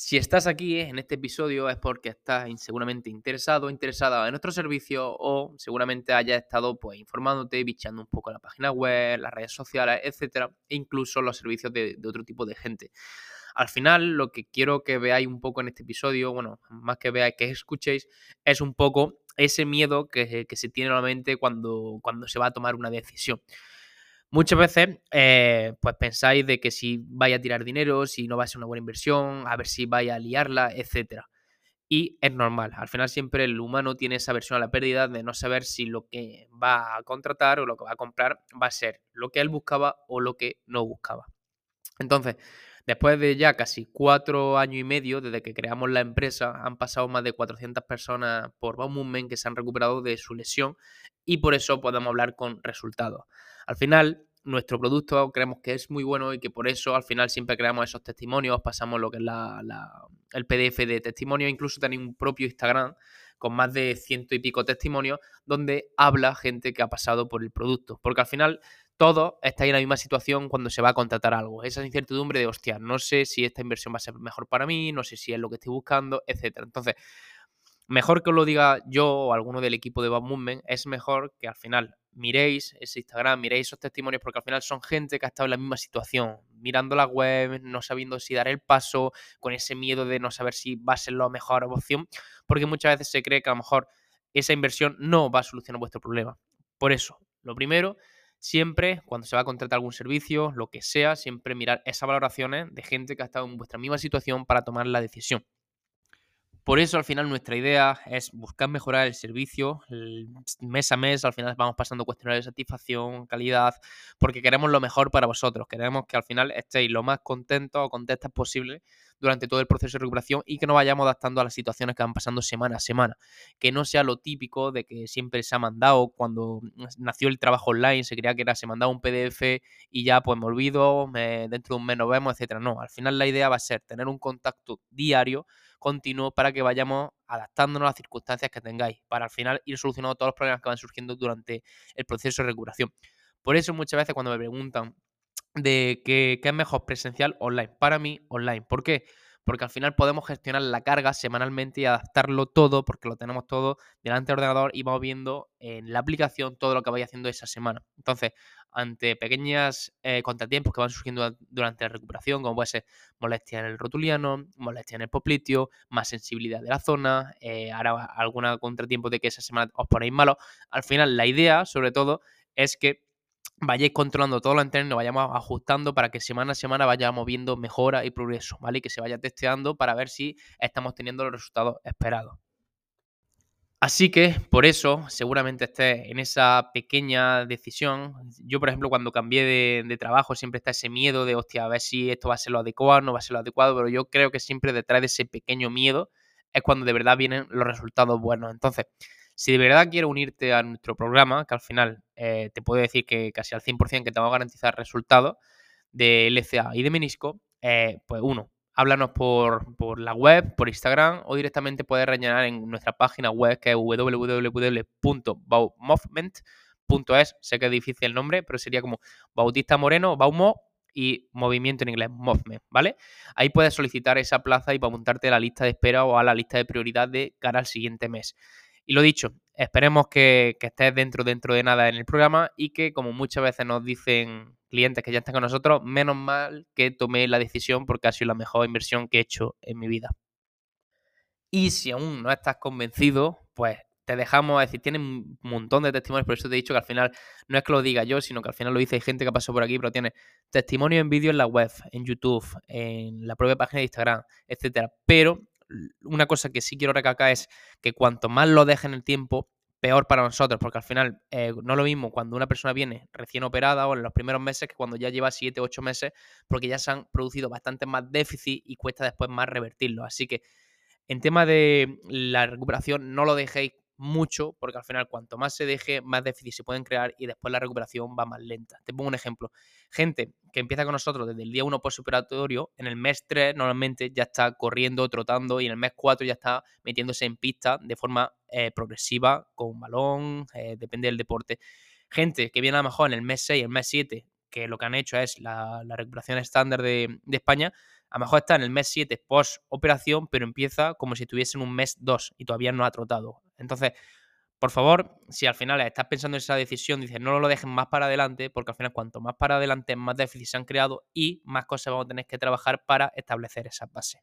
Si estás aquí en este episodio es porque estás seguramente interesado interesada en nuestro servicio o seguramente hayas estado pues informándote, bichando un poco la página web, las redes sociales, etcétera, e incluso los servicios de, otro tipo de gente. Al final, lo que quiero que veáis un poco en este episodio, bueno, más que veáis, que escuchéis, es un poco ese miedo que, que se tiene normalmente cuando, cuando se va a tomar una decisión. Muchas veces, eh, pues pensáis de que si vaya a tirar dinero, si no va a ser una buena inversión, a ver si vaya a liarla, etc. Y es normal. Al final siempre el humano tiene esa versión a la pérdida de no saber si lo que va a contratar o lo que va a comprar va a ser lo que él buscaba o lo que no buscaba. Entonces, después de ya casi cuatro años y medio desde que creamos la empresa, han pasado más de 400 personas por Baumummen que se han recuperado de su lesión y por eso podemos hablar con resultados. Al final, nuestro producto creemos que es muy bueno y que por eso al final siempre creamos esos testimonios, pasamos lo que es el PDF de testimonios, incluso tenéis un propio Instagram con más de ciento y pico testimonios donde habla gente que ha pasado por el producto. Porque al final todos estáis en la misma situación cuando se va a contratar algo. Esa incertidumbre de, hostia, no sé si esta inversión va a ser mejor para mí, no sé si es lo que estoy buscando, etc. Entonces, mejor que os lo diga yo o alguno del equipo de Bad Movement, es mejor que al final miréis ese Instagram, miréis esos testimonios, porque al final son gente que ha estado en la misma situación, mirando la web, no sabiendo si dar el paso, con ese miedo de no saber si va a ser la mejor opción, porque muchas veces se cree que a lo mejor esa inversión no va a solucionar vuestro problema. Por eso, lo primero, siempre cuando se va a contratar algún servicio, lo que sea, siempre mirar esas valoraciones de gente que ha estado en vuestra misma situación para tomar la decisión. Por eso al final nuestra idea es buscar mejorar el servicio mes a mes, al final vamos pasando cuestionarios de satisfacción, calidad, porque queremos lo mejor para vosotros, queremos que al final estéis lo más contentos o contentas posible durante todo el proceso de recuperación y que nos vayamos adaptando a las situaciones que van pasando semana a semana, que no sea lo típico de que siempre se ha mandado cuando nació el trabajo online, se creía que era se mandaba un PDF y ya pues me olvido, dentro de un mes nos vemos, etcétera. No, al final la idea va a ser tener un contacto diario continuo para que vayamos adaptándonos a las circunstancias que tengáis, para al final ir solucionando todos los problemas que van surgiendo durante el proceso de recuperación. Por eso muchas veces cuando me preguntan de qué es mejor presencial online, para mí online. ¿Por qué? porque al final podemos gestionar la carga semanalmente y adaptarlo todo, porque lo tenemos todo delante del ordenador y vamos viendo en la aplicación todo lo que vaya haciendo esa semana. Entonces, ante pequeños eh, contratiempos que van surgiendo durante la recuperación, como puede ser molestia en el rotuliano, molestia en el popliteo, más sensibilidad de la zona, eh, ahora algún contratiempo de que esa semana os ponéis malo, al final la idea, sobre todo, es que vayáis controlando todo lo anterior, nos vayamos ajustando para que semana a semana vayamos viendo mejora y progreso, ¿vale? Y que se vaya testeando para ver si estamos teniendo los resultados esperados. Así que por eso seguramente estés en esa pequeña decisión. Yo, por ejemplo, cuando cambié de, trabajo siempre está ese miedo de, hostia, a ver si esto va a ser lo adecuado, no va a ser lo adecuado, pero yo creo que siempre detrás de ese pequeño miedo es cuando de verdad vienen los resultados buenos. Entonces, si de verdad quieres unirte a nuestro programa, que al final eh, te puedo decir que casi al 100% que te va a garantizar resultados de LCA y de menisco, eh, pues uno, háblanos por, por, la web, por Instagram o directamente puedes rellenar en nuestra página web que es www.baumovement.es. Sé que es difícil el nombre, pero sería como Bautista Moreno, Baumo y movimiento en inglés, movement, ¿vale? Ahí puedes solicitar esa plaza y para montarte a la lista de espera o a la lista de prioridad de cara al siguiente mes. Y lo dicho, esperemos que, estés dentro, dentro de nada en el programa y que, como muchas veces nos dicen clientes que ya están con nosotros, menos mal que tomé la decisión porque ha sido la mejor inversión que he hecho en mi vida. Y si aún no estás convencido, pues te dejamos, decir, tienen un montón de testimonios, por eso te he dicho que al final no es que lo diga yo, sino que al final lo dice, hay gente que pasó por aquí, pero tiene testimonio en vídeo en la web, en YouTube, en la propia página de Instagram, etcétera. Pero una cosa que sí quiero recalcar es que cuanto más lo dejen el tiempo, peor para nosotros, porque al final eh, no es lo mismo cuando una persona viene recién operada o en los primeros meses que cuando ya lleva 7, 8 meses, porque ya se han producido bastante más déficit y cuesta después más revertirlo. Así que en tema de la recuperación, no lo dejéis mucho, porque al final cuanto más se deje, más déficit se pueden crear y después la recuperación va más lenta. Te pongo un ejemplo. Gente que empieza con nosotros desde el día 1 postoperatorio, en el mes 3 normalmente ya está corriendo, trotando y en el mes 4 ya está metiéndose en pista de forma eh, progresiva, con balón, eh, depende del deporte. Gente que viene a lo mejor en el mes 6, el mes 7, que lo que han hecho es la, recuperación estándar de, España, A lo mejor está en el mes 7 post operación, pero empieza como si estuviese en un mes 2 y todavía no ha trotado. Entonces, por favor, si al final estás pensando en esa decisión, dices no lo dejen más para adelante, porque al final cuanto más para adelante, más déficit se han creado y más cosas vamos a tener que trabajar para establecer esas bases.